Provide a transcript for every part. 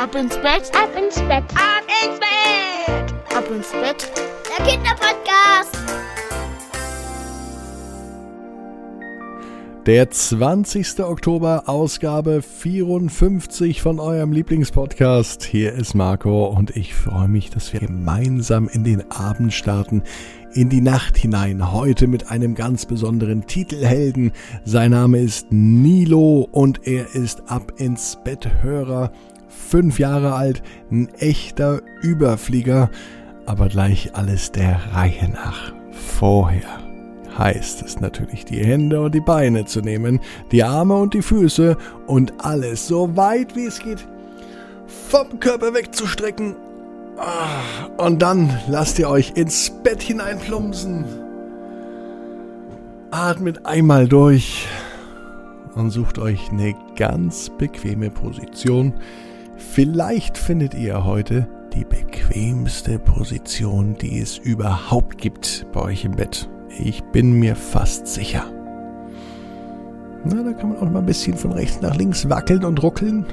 Ab ins Bett, ab ins Bett, ab ins Bett, ab ins Bett. Der Kinderpodcast. Der 20. Oktober, Ausgabe 54 von eurem Lieblingspodcast. Hier ist Marco und ich freue mich, dass wir gemeinsam in den Abend starten, in die Nacht hinein. Heute mit einem ganz besonderen Titelhelden. Sein Name ist Nilo und er ist ab ins Bett Hörer. Fünf Jahre alt, ein echter Überflieger, aber gleich alles der Reihe nach. Vorher heißt es natürlich, die Hände und die Beine zu nehmen, die Arme und die Füße und alles so weit wie es geht vom Körper wegzustrecken. Ah, und dann lasst ihr euch ins Bett hineinplumpsen. Atmet einmal durch und sucht euch eine ganz bequeme Position. Vielleicht findet ihr heute die bequemste Position, die es überhaupt gibt bei euch im Bett. Ich bin mir fast sicher. Na, da kann man auch mal ein bisschen von rechts nach links wackeln und ruckeln.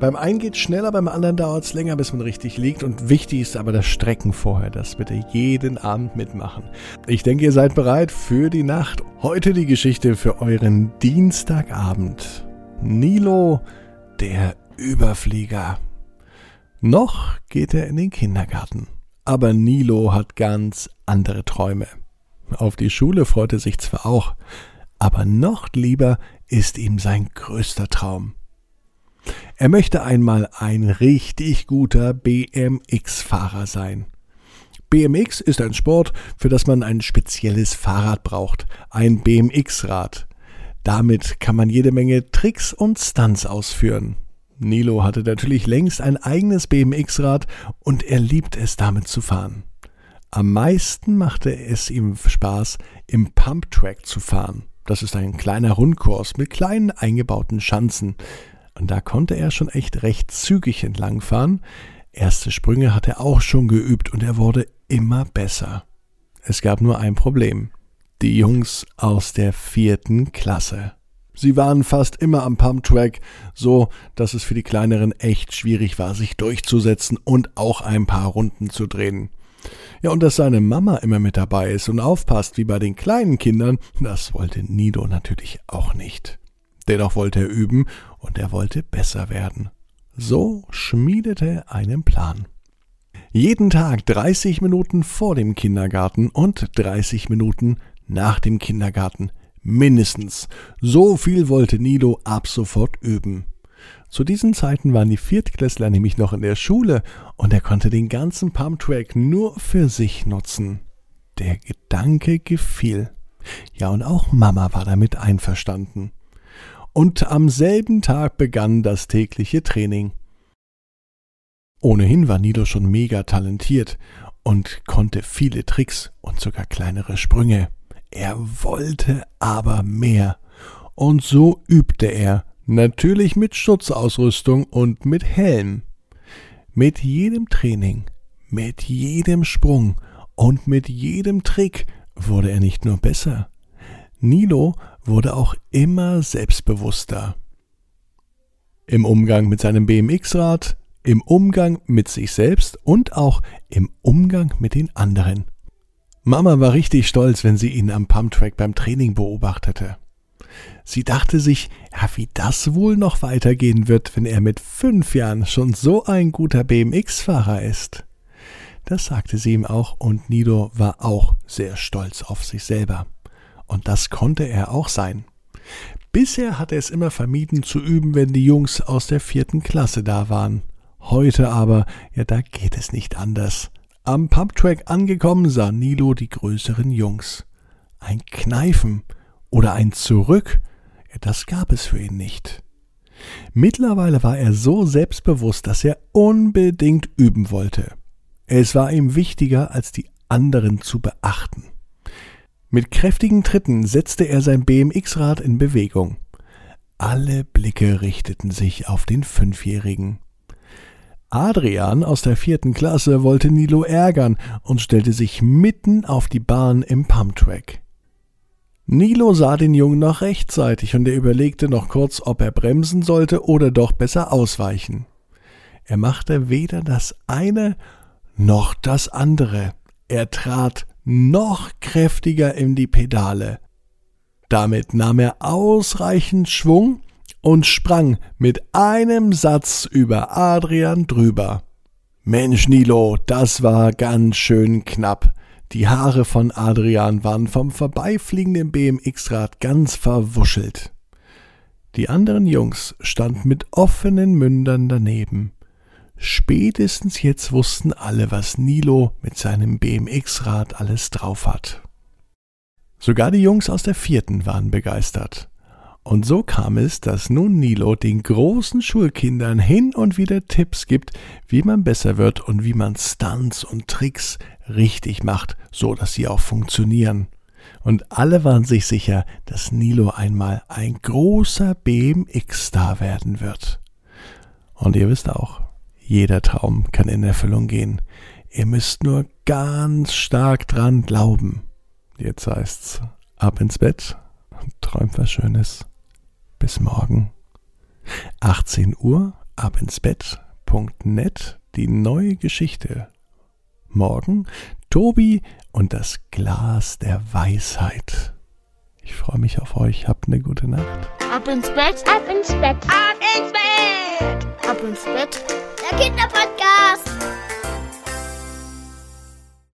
Beim einen geht es schneller, beim anderen dauert es länger, bis man richtig liegt. Und wichtig ist aber das Strecken vorher. Das bitte jeden Abend mitmachen. Ich denke, ihr seid bereit für die Nacht. Heute die Geschichte für euren Dienstagabend. Nilo, der Überflieger. Noch geht er in den Kindergarten. Aber Nilo hat ganz andere Träume. Auf die Schule freut er sich zwar auch, aber noch lieber ist ihm sein größter Traum. Er möchte einmal ein richtig guter BMX-Fahrer sein. BMX ist ein Sport, für das man ein spezielles Fahrrad braucht, ein BMX-Rad. Damit kann man jede Menge Tricks und Stunts ausführen. Nilo hatte natürlich längst ein eigenes BMX-Rad und er liebt es damit zu fahren. Am meisten machte es ihm Spaß, im Pumptrack zu fahren. Das ist ein kleiner Rundkurs mit kleinen eingebauten Schanzen. Und da konnte er schon echt recht zügig entlangfahren. Erste Sprünge hat er auch schon geübt und er wurde immer besser. Es gab nur ein Problem. Die Jungs aus der vierten Klasse. Sie waren fast immer am Pumptrack, so dass es für die Kleineren echt schwierig war, sich durchzusetzen und auch ein paar Runden zu drehen. Ja, und dass seine Mama immer mit dabei ist und aufpasst wie bei den kleinen Kindern, das wollte Nido natürlich auch nicht. Dennoch wollte er üben und er wollte besser werden. So schmiedete er einen Plan. Jeden Tag 30 Minuten vor dem Kindergarten und 30 Minuten nach dem Kindergarten. Mindestens. So viel wollte Nido ab sofort üben. Zu diesen Zeiten waren die Viertklässler nämlich noch in der Schule und er konnte den ganzen Pumptrack nur für sich nutzen. Der Gedanke gefiel. Ja, und auch Mama war damit einverstanden. Und am selben Tag begann das tägliche Training. Ohnehin war Nido schon mega talentiert und konnte viele Tricks und sogar kleinere Sprünge. Er wollte aber mehr. Und so übte er Natürlich mit Schutzausrüstung und mit Helm. Mit jedem Training, mit jedem Sprung und mit jedem Trick wurde er nicht nur besser. Nilo wurde auch immer selbstbewusster. Im Umgang mit seinem BMX-Rad, im Umgang mit sich selbst und auch im Umgang mit den anderen. Mama war richtig stolz, wenn sie ihn am Pumptrack beim Training beobachtete. Sie dachte sich, ja, wie das wohl noch weitergehen wird, wenn er mit fünf Jahren schon so ein guter BMX-Fahrer ist. Das sagte sie ihm auch, und Nido war auch sehr stolz auf sich selber. Und das konnte er auch sein. Bisher hatte er es immer vermieden zu üben, wenn die Jungs aus der vierten Klasse da waren. Heute aber, ja, da geht es nicht anders. Am Pumptrack angekommen sah Nilo die größeren Jungs. Ein Kneifen oder ein Zurück das gab es für ihn nicht. Mittlerweile war er so selbstbewusst, dass er unbedingt üben wollte. Es war ihm wichtiger, als die anderen zu beachten. Mit kräftigen Tritten setzte er sein BMX-Rad in Bewegung. Alle Blicke richteten sich auf den Fünfjährigen. Adrian aus der vierten Klasse wollte Nilo ärgern und stellte sich mitten auf die Bahn im Pumptrack. Nilo sah den Jungen noch rechtzeitig und er überlegte noch kurz, ob er bremsen sollte oder doch besser ausweichen. Er machte weder das eine noch das andere. Er trat noch kräftiger in die Pedale. Damit nahm er ausreichend Schwung und sprang mit einem Satz über Adrian drüber. Mensch, Nilo, das war ganz schön knapp. Die Haare von Adrian waren vom vorbeifliegenden BMX-Rad ganz verwuschelt. Die anderen Jungs standen mit offenen Mündern daneben. Spätestens jetzt wussten alle, was Nilo mit seinem BMX-Rad alles drauf hat. Sogar die Jungs aus der vierten waren begeistert. Und so kam es, dass nun Nilo den großen Schulkindern hin und wieder Tipps gibt, wie man besser wird und wie man Stunts und Tricks richtig macht, so dass sie auch funktionieren. Und alle waren sich sicher, dass Nilo einmal ein großer BMX-Star werden wird. Und ihr wisst auch, jeder Traum kann in Erfüllung gehen. Ihr müsst nur ganz stark dran glauben. Jetzt heißt's ab ins Bett und träumt was Schönes. Bis morgen. 18 Uhr, ab ins Bett.net, die neue Geschichte. Morgen Tobi und das Glas der Weisheit. Ich freue mich auf euch. Habt eine gute Nacht. Ab ins Bett, ab ins Bett, Ab ins Bett! ab ins Bett. Der Kinderpodcast.